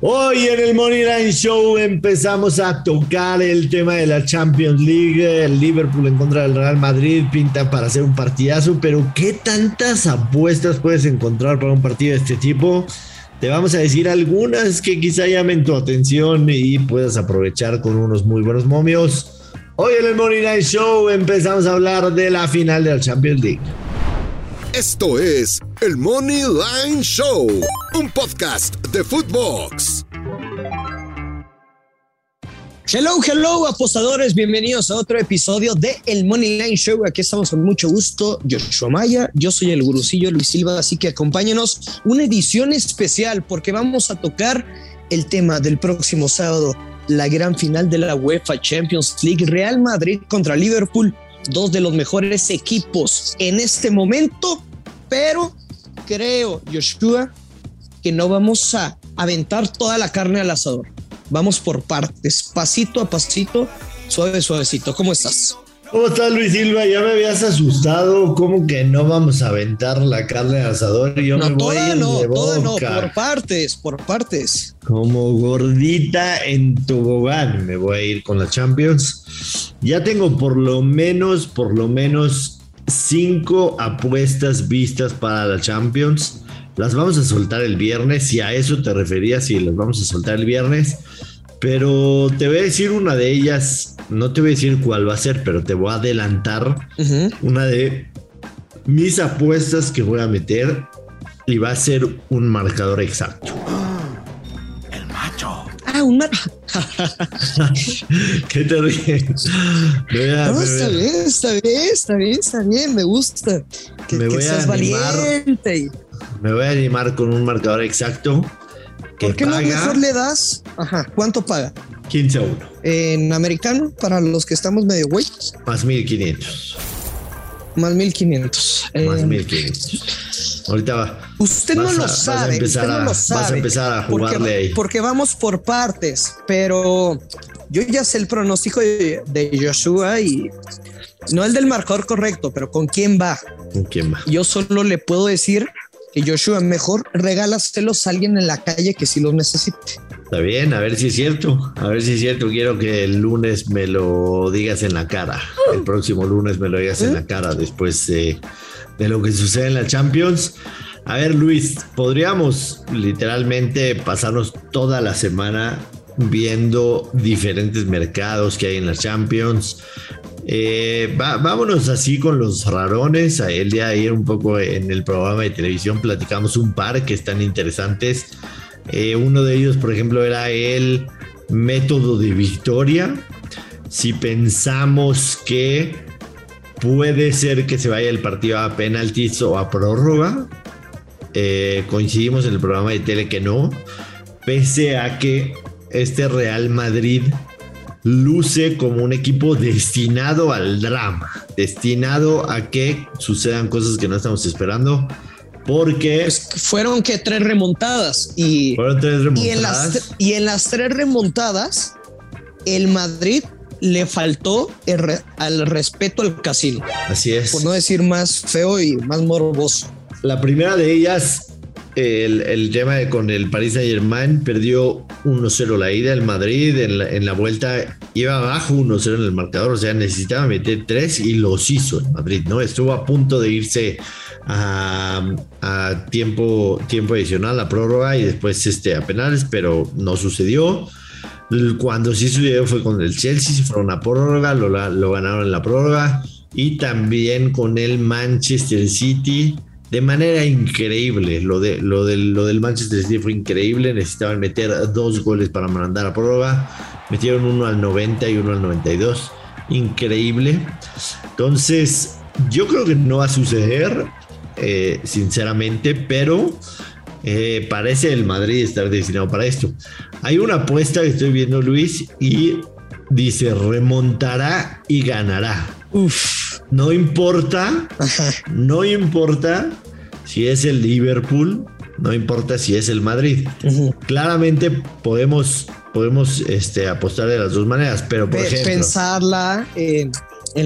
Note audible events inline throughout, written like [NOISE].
Hoy en el Money Line Show empezamos a tocar el tema de la Champions League. El Liverpool en contra del Real Madrid pinta para hacer un partidazo, pero ¿qué tantas apuestas puedes encontrar para un partido de este tipo? Te vamos a decir algunas que quizá llamen tu atención y puedas aprovechar con unos muy buenos momios. Hoy en el Money Line Show empezamos a hablar de la final de la Champions League. Esto es el Money Line Show, un podcast de Footbox. Hello, hello, apostadores. Bienvenidos a otro episodio de El Money Line Show. Aquí estamos con mucho gusto. Joshua Maya, yo soy el gurucillo Luis Silva, así que acompáñenos. Una edición especial porque vamos a tocar el tema del próximo sábado, la gran final de la UEFA Champions League, Real Madrid contra Liverpool dos de los mejores equipos en este momento, pero creo, Joshua, que no vamos a aventar toda la carne al asador. Vamos por partes, pasito a pasito, suave, suavecito. ¿Cómo estás? ¿Cómo estás, Luis Silva? Ya me habías asustado. ¿Cómo que no vamos a aventar la carne al asador? Yo no, me voy toda no, toda no, por partes, por partes. Como gordita en tobogán me voy a ir con la Champions. Ya tengo por lo menos, por lo menos cinco apuestas vistas para la Champions. Las vamos a soltar el viernes, si a eso te referías, si las vamos a soltar el viernes. Pero te voy a decir una de ellas, no te voy a decir cuál va a ser, pero te voy a adelantar una de mis apuestas que voy a meter y va a ser un marcador exacto. [GASPS] El macho. Ah, un macho. [LAUGHS] ¿Qué te ríes? no, está bien, está bien, está bien, está bien, me gusta. Que, me voy a animar, valiente. Me voy a animar con un marcador exacto ¿Por qué no mejor le das? Ajá, ¿cuánto paga? 15 a 1. En americano, para los que estamos medio güey. Más 1500. Más 1500. Más 1500. Ahorita va. Usted no lo sabe. usted no lo sabe. Vas a empezar a jugarle porque, ahí. Porque vamos por partes, pero yo ya sé el pronóstico de, de Joshua y no el del marcador correcto, pero con quién va. ¿Con quién va? Yo solo le puedo decir que Joshua, mejor regálaselos a alguien en la calle que si los necesite. Está bien, a ver si es cierto. A ver si es cierto. Quiero que el lunes me lo digas en la cara. El próximo lunes me lo digas en la cara después de, lo que sucede en la Champions. A ver, Luis, podríamos literalmente pasarnos toda la semana viendo diferentes mercados que hay en la Champions, eh, vámonos así con los rarones. El día de ayer un poco en el programa de televisión platicamos un par que están interesantes. Eh, uno de ellos, por ejemplo, era el método de victoria. Si pensamos que puede ser que se vaya el partido a penaltis o a prórroga, eh, coincidimos en el programa de tele que no, pese a que este Real Madrid luce como un equipo destinado al drama, destinado a que sucedan cosas que no estamos esperando. Porque pues, fueron que tres remontadas y, fueron tres remontadas. Y en, las, y en las tres remontadas, el Madrid le faltó al respeto al casino. Así es. Por no decir más feo y más morboso. La primera de ellas el, tema de con el Paris Saint Germain perdió 1-0 la ida, el Madrid en la, vuelta iba abajo 1-0 en el marcador, o sea, necesitaba meter 3 y los hizo el Madrid, ¿no? Estuvo a punto de irse a, tiempo, tiempo adicional, a prórroga y después este, a penales, pero no sucedió. Cuando sí sucedió fue con el Chelsea, se fueron a prórroga, lo, lo ganaron en la prórroga y también con el Manchester City de manera increíble. Lo, de, lo, del, lo del Manchester City fue increíble. Necesitaban meter dos goles para mandar a prórroga. Metieron uno al 90 y uno al 92. Increíble. Entonces, yo creo que no va a suceder, eh, sinceramente, pero eh, parece el Madrid estar destinado para esto. Hay una apuesta que estoy viendo, Luis, y dice remontará y ganará. Uf no importa, no importa si es el Liverpool, no importa si es el Madrid. Claramente podemos, podemos este, apostar de las dos maneras, pero por ejemplo. Pensarla en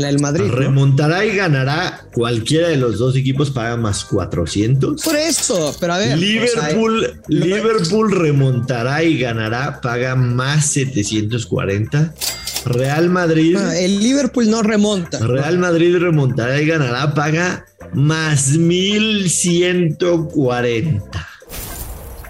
la del Madrid. Remontará y ganará. Cualquiera de los dos equipos paga más 400. Por eso, pero a ver. Liverpool, Liverpool remontará y ganará, paga más 740. Real Madrid. Ah, el Liverpool no remonta. Real Madrid remontará y ganará, paga más 1140.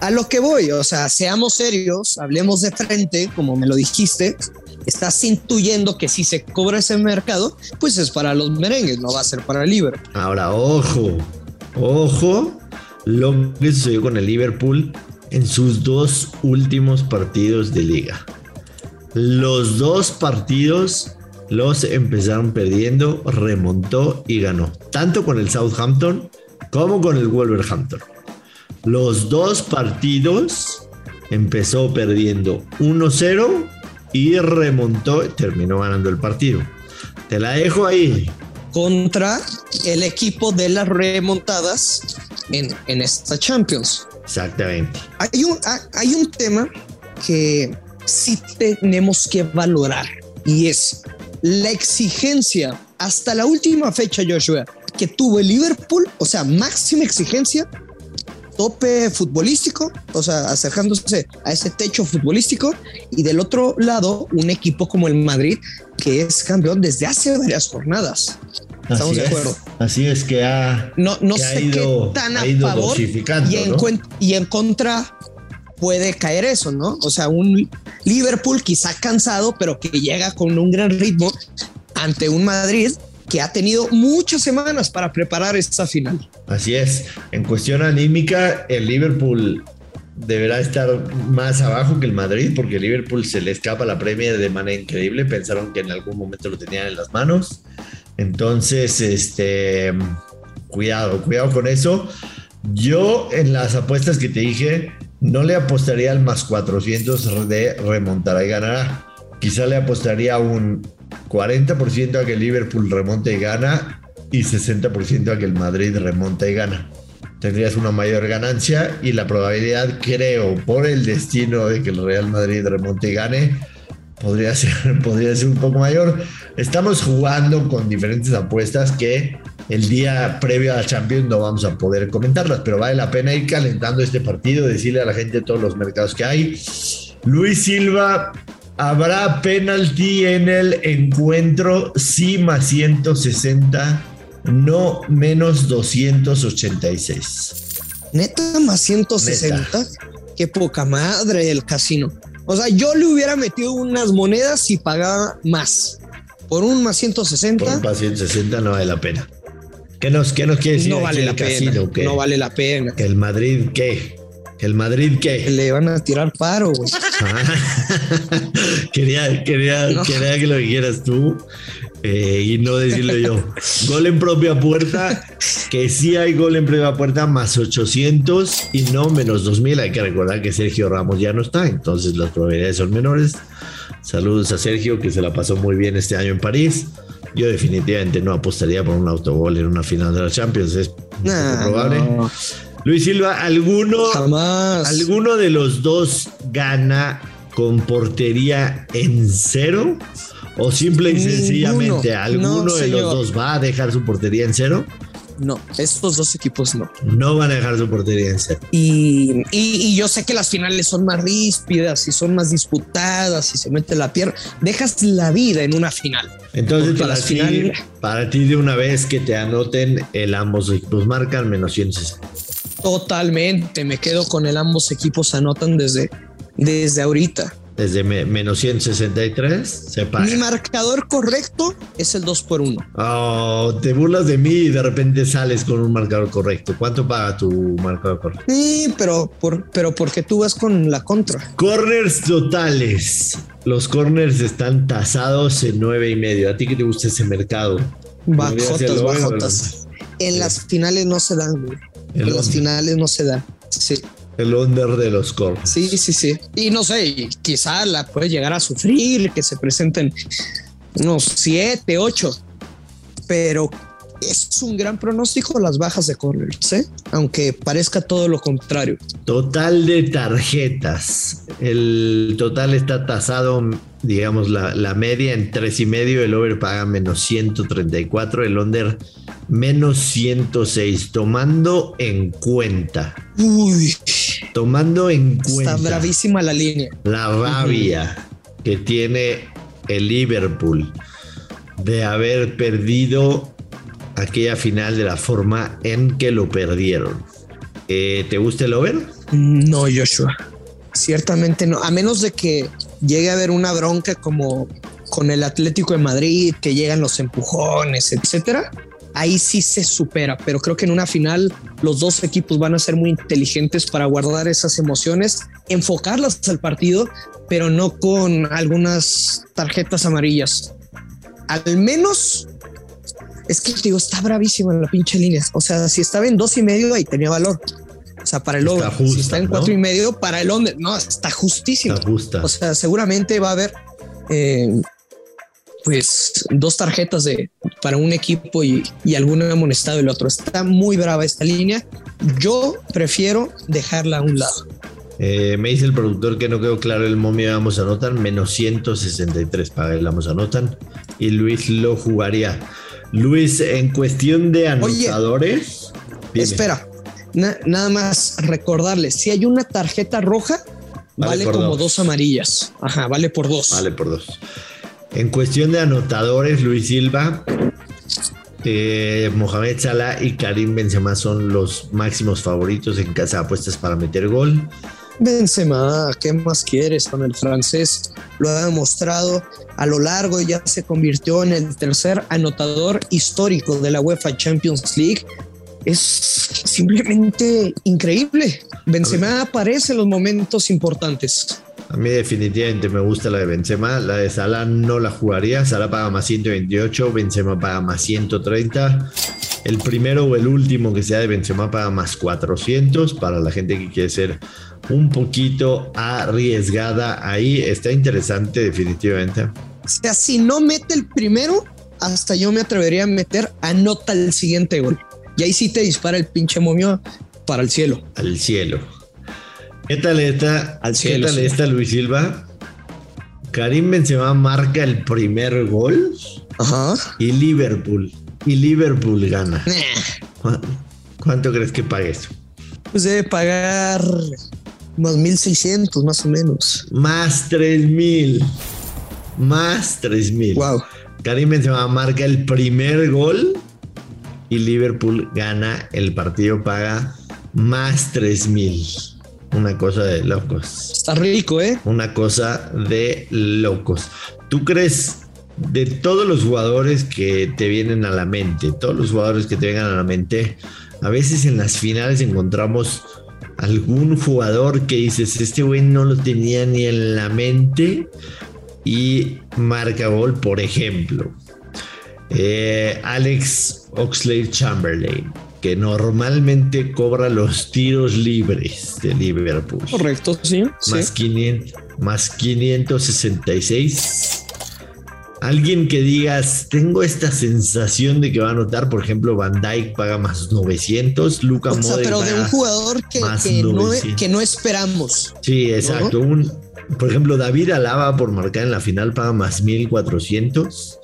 A lo que voy, o sea, seamos serios, hablemos de frente, como me lo dijiste. Estás intuyendo que si se cobra ese mercado, pues es para los merengues, no va a ser para el Liverpool. Ahora, ojo, ojo, lo que sucedió con el Liverpool en sus dos últimos partidos de liga. Los dos partidos los empezaron perdiendo, remontó y ganó, tanto con el Southampton como con el Wolverhampton. Los dos partidos empezó perdiendo 1-0 y remontó, terminó ganando el partido. Te la dejo ahí. Contra el equipo de las remontadas en, en esta Champions. Exactamente. Hay un, hay un tema que sí tenemos que valorar y es la exigencia hasta la última fecha, Joshua, que tuvo el Liverpool, o sea, máxima exigencia, tope futbolístico, o sea, acercándose a ese techo futbolístico, y del otro lado, un equipo como el Madrid, que es campeón desde hace varias jornadas. Estamos de acuerdo. así es que ha. No, no sé qué tan a favor y en, y en contra puede caer eso, ¿no? O sea, un Liverpool quizá cansado, pero que llega con un gran ritmo ante un Madrid que ha tenido muchas semanas para preparar esta final. Así es. En cuestión anímica, el Liverpool deberá estar más abajo que el Madrid porque el Liverpool se le escapa la premia de manera increíble. Pensaron que en algún momento lo tenían en las manos. Entonces, este, cuidado, cuidado con eso. Yo en las apuestas que te dije, no le apostaría al más 400 de remontará y ganará. Quizá le apostaría un 40% a que Liverpool remonte y gana y 60% a que el Madrid remonta y gana. Tendrías una mayor ganancia y la probabilidad, creo, por el destino de que el Real Madrid remonte y gane, podría ser, [LAUGHS] podría ser un poco mayor. Estamos jugando con diferentes apuestas que el día previo a la Champions no vamos a poder comentarlas, pero vale la pena ir calentando este partido, decirle a la gente todos los mercados que hay. Luis Silva, ¿habrá penalti en el encuentro? Sí, más 160, no menos 286. Neta, más 160. Qué poca madre el casino. O sea, yo le hubiera metido unas monedas y pagaba más. Por un más 160. Por un más 160 no vale la pena. ¿Qué nos, qué nos quiere decir? No vale la pena. no vale la pena. ¿Que el Madrid qué? ¿Que el Madrid qué? Le van a tirar paro, güey. [LAUGHS] quería, quería, quería que lo dijeras tú. Eh, y no decirlo yo. gol en propia puerta, que sí hay gol en propia puerta, más 800 y no menos 2000. Hay que recordar que Sergio Ramos ya no está, entonces las probabilidades son menores. Saludos a Sergio, que se la pasó muy bien este año en París. Yo definitivamente no apostaría por un autogol en una final de la Champions, es probable. Luis Silva, ¿alguno, ¿alguno de los dos gana con portería en cero? ¿O simple y sencillamente alguno de los dos va a dejar su portería en cero? No, estos dos equipos no. No van a dejar su portería en cero. Y, y, yo sé que las finales son más ríspidas y son más disputadas y se mete la pierna. Dejas la vida en una final. Entonces, para ti, para ti, de una vez que te anoten, el ambos equipos marcan menos 160. Totalmente, me quedo con el ambos equipos anotan desde, desde ahorita desde menos 163 se paga. Mi marcador correcto es el 2 por 1 Oh, te burlas de mí y de repente sales con un marcador correcto. ¿Cuánto paga tu marcador correcto? Sí, pero, por, pero porque tú vas con la contra. Corners totales. Los corners están tasados en 9 y medio. ¿A ti que te gusta ese mercado? Bajotas, bajotas. En las finales no se dan, En las finales no se dan. Sí. El under de los corners. Sí, sí, sí. Y no sé, quizá la puede llegar a sufrir, que se presenten unos siete, ocho. Pero es un gran pronóstico las bajas de corners, ¿eh? aunque parezca todo lo contrario. Total de tarjetas. El total está tasado digamos, la, la media en tres y medio, el over paga menos 134, el under menos 106, tomando en cuenta. Uy, Tomando en cuenta. está bravísima la línea. la rabia que tiene el Liverpool de haber perdido aquella final de la forma en que lo perdieron. Eh, ¿Te gusta el over? No, Joshua. Ciertamente no. A menos de que llegue a haber una bronca como con el Atlético de Madrid, que llegan los empujones, etcétera. Ahí sí se supera, pero creo que en una final los dos equipos van a ser muy inteligentes para guardar esas emociones, enfocarlas al partido, pero no con algunas tarjetas amarillas. Al menos es que digo, está bravísima la pinche línea. O sea, si estaba en dos y medio, ahí tenía valor. O sea, para el Está over. justa, si está en ¿no? cuatro y medio, para el under. No, está justísimo. Está justa. O sea, seguramente va a haber eh, pues dos tarjetas de para un equipo y, y algún amonestado el otro. Está muy brava esta línea. Yo prefiero dejarla a un lado. Eh, me dice el productor que no quedó claro el momio de ambos anotan, menos 163 para el ambos anotan. Y Luis lo jugaría. Luis, en cuestión de Oye, anotadores. dime. Espera, na- nada más recordarles, si hay una tarjeta roja, Vale como dos. dos. amarillas. Ajá, vale por dos. Vale, por dos. En cuestión de anotadores, Luis Silva, eh, Mohamed Salah y Karim Benzema son los máximos favoritos en casa de apuestas para meter gol. Benzema, ¿qué más quieres con el francés? Lo ha demostrado a lo largo y ya se convirtió en el tercer anotador histórico de la UEFA Champions League. Es simplemente increíble. Benzema aparece en los momentos importantes. A mí definitivamente me gusta la de Benzema, la de Salah no la jugaría, Salah paga más 128, Benzema paga más 130. El primero o el último que sea de Benzema paga más 400 para la gente que quiere ser un poquito arriesgada ahí. Está interesante definitivamente. O sea, si no mete el primero, hasta yo me atrevería a meter anota el siguiente gol. Y ahí sí te dispara el pinche momio para el cielo. Al cielo. ¿Qué tal esta? Al ¿Qué cielo, tal sí. esta Luis Silva? Karim Benzema marca el primer gol Ajá. y Liverpool. Y Liverpool gana. Nah. ¿Cu- ¿Cuánto crees que pague eso? Pues debe pagar unos 1600 más o menos. Más 3000. Más 3000. Wow. Karim Benzema marca el primer gol y Liverpool gana el partido, paga más 3000. Una cosa de locos. Está rico, ¿eh? Una cosa de locos. ¿Tú crees de todos los jugadores que te vienen a la mente, todos los jugadores que te vengan a la mente, a veces en las finales encontramos algún jugador que dices, este güey no lo tenía ni en la mente y marca gol, por ejemplo. eh, Alex Oxlade Chamberlain, que normalmente cobra los tiros libres de Liverpool Correcto, sí. más, sí. 500, más 566. Alguien que digas, tengo esta sensación de que va a anotar, por ejemplo, Van Dyke paga más 900, Luca O sea, Modric pero de un jugador que, no, 900. que no esperamos. Sí, exacto. Un, por ejemplo, David Alaba por marcar en la final paga más 1400.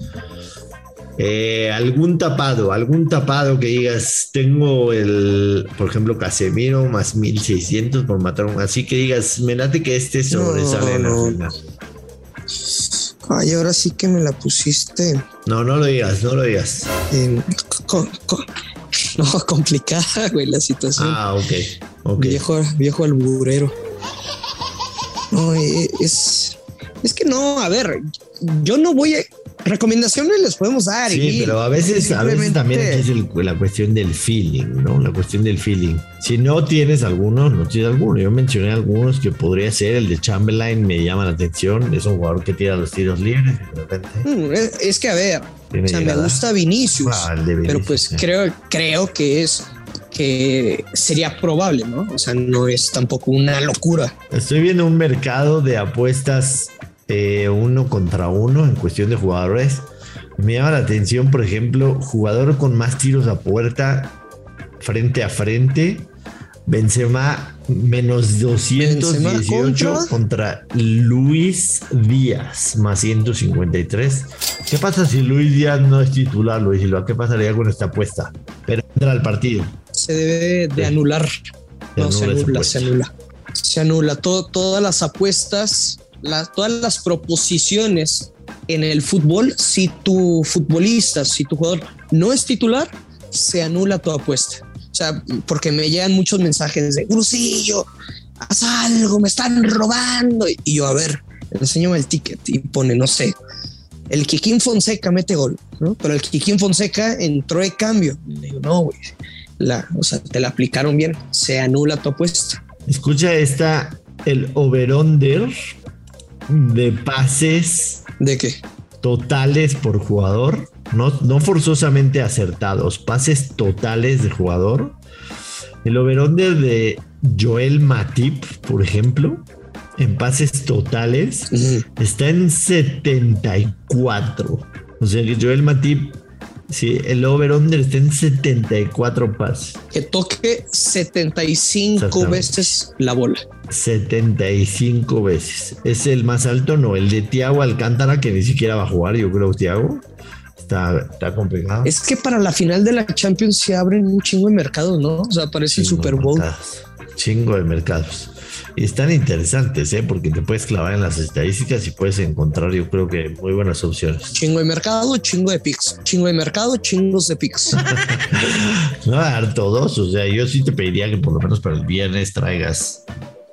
Eh, algún tapado, algún tapado que digas, tengo el, por ejemplo, Casemiro más 1600 por matar un, así que digas, me late que este sobresale en la no. final. Ay, ahora sí que me la pusiste No, no lo digas, no lo digas. [LAUGHS] no, complicada, güey, la situación. Ah, ok, ok. Viejo, viejo alburero. No, eh, es. Es que no, a ver, yo no voy a. Recomendaciones les podemos dar. Sí, y- pero a veces, a veces también aquí es el- la cuestión del feeling, ¿no? La cuestión del feeling. Si no tienes alguno, no tienes alguno. Yo mencioné algunos que podría ser el de Chamberlain, me llama la atención. Es un jugador que tira los tiros libres de repente Mm, es- que a ver, o sea, me gusta Vinicius, Ah, pero pues creo, creo que es que sería probable, ¿no? O sea, no es tampoco una locura. Estoy viendo un mercado de apuestas eh, uno contra uno en cuestión de jugadores. Me llama la atención, por ejemplo, jugador con más tiros a puerta frente a frente. Benzema menos 218 contra Luis Díaz, más 153. ¿Qué pasa si Luis Díaz no es titular, Luis Silva? ¿Qué pasaría con esta apuesta? Pero entra al partido. Se debe de anular. no, se anula, se anula. Se anula. todas las apuestas, todas las proposiciones en el fútbol, si tu futbolista, si tu jugador no es titular, se anula tu apuesta. O sea, porque me llegan muchos mensajes de Grusillo, haz algo, me están robando. Y yo, a ver, enséñame el ticket y pone, no sé, el Kikín Fonseca mete gol. Pero el Kikín Fonseca entró de cambio. Y digo, no, güey, la, o sea, te la aplicaron bien, se anula tu apuesta. Escucha esta, el over-under de pases. ¿De qué? Totales por jugador no, no forzosamente acertados, pases totales de jugador. El over-under de Joel Matip, por ejemplo, en pases totales, está en 74. O sea que Joel Matip, sí, el over-under está en 74 pases. Que toque 75 veces la bola. 75 veces. Es el más alto, no, el de Tiago Alcántara, que ni siquiera va a jugar, yo creo, Tiago está, complicado. Es que para la final de la Champions se abren un chingo de mercados, ¿no? O sea, aparece el Super Bowl. chingo de mercados. Y están interesantes, ¿eh? Porque te puedes clavar en las estadísticas y puedes encontrar, yo creo que muy buenas opciones. Chingo de mercado, chingo de picks. Chingo de mercado, chingos de picks. [LAUGHS] no dar todos. O sea, yo sí te pediría que por lo menos para el viernes traigas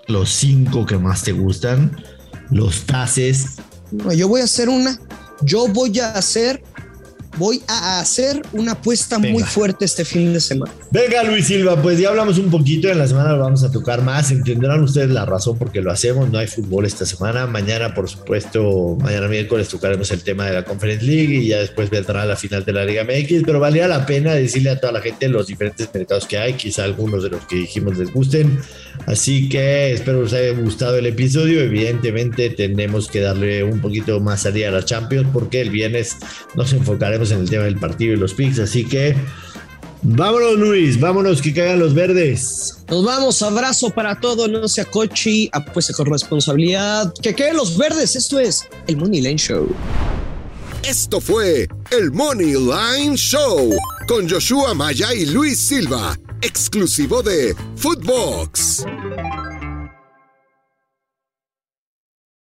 los cinco que más te gustan, los tases. yo voy a hacer una. Yo voy a hacer voy a hacer una apuesta muy fuerte este fin de semana. Venga, Luis Silva, pues ya hablamos un poquito. En la semana lo vamos a tocar más. Entenderán ustedes la razón por qué lo hacemos. No hay fútbol esta semana. Mañana, por supuesto, mañana miércoles tocaremos el tema de la Conference League y ya después vendrá la final de la Liga MX. Pero valía la pena decirle a toda la gente los diferentes mercados que hay. Quizá algunos de los que dijimos les gusten. Así que espero les haya gustado el episodio. Evidentemente, tenemos que darle un poquito más salida a la Champions porque el viernes nos enfocaremos en el tema del partido y los picks. Así que vámonos, Luis, vámonos que caigan los verdes. Nos vamos, abrazo para todo, no sea cochi, apuesta con responsabilidad. Que queden los verdes, esto es el Money Line Show. Esto fue el Money Line Show con Joshua Maya y Luis Silva, exclusivo de Footbox.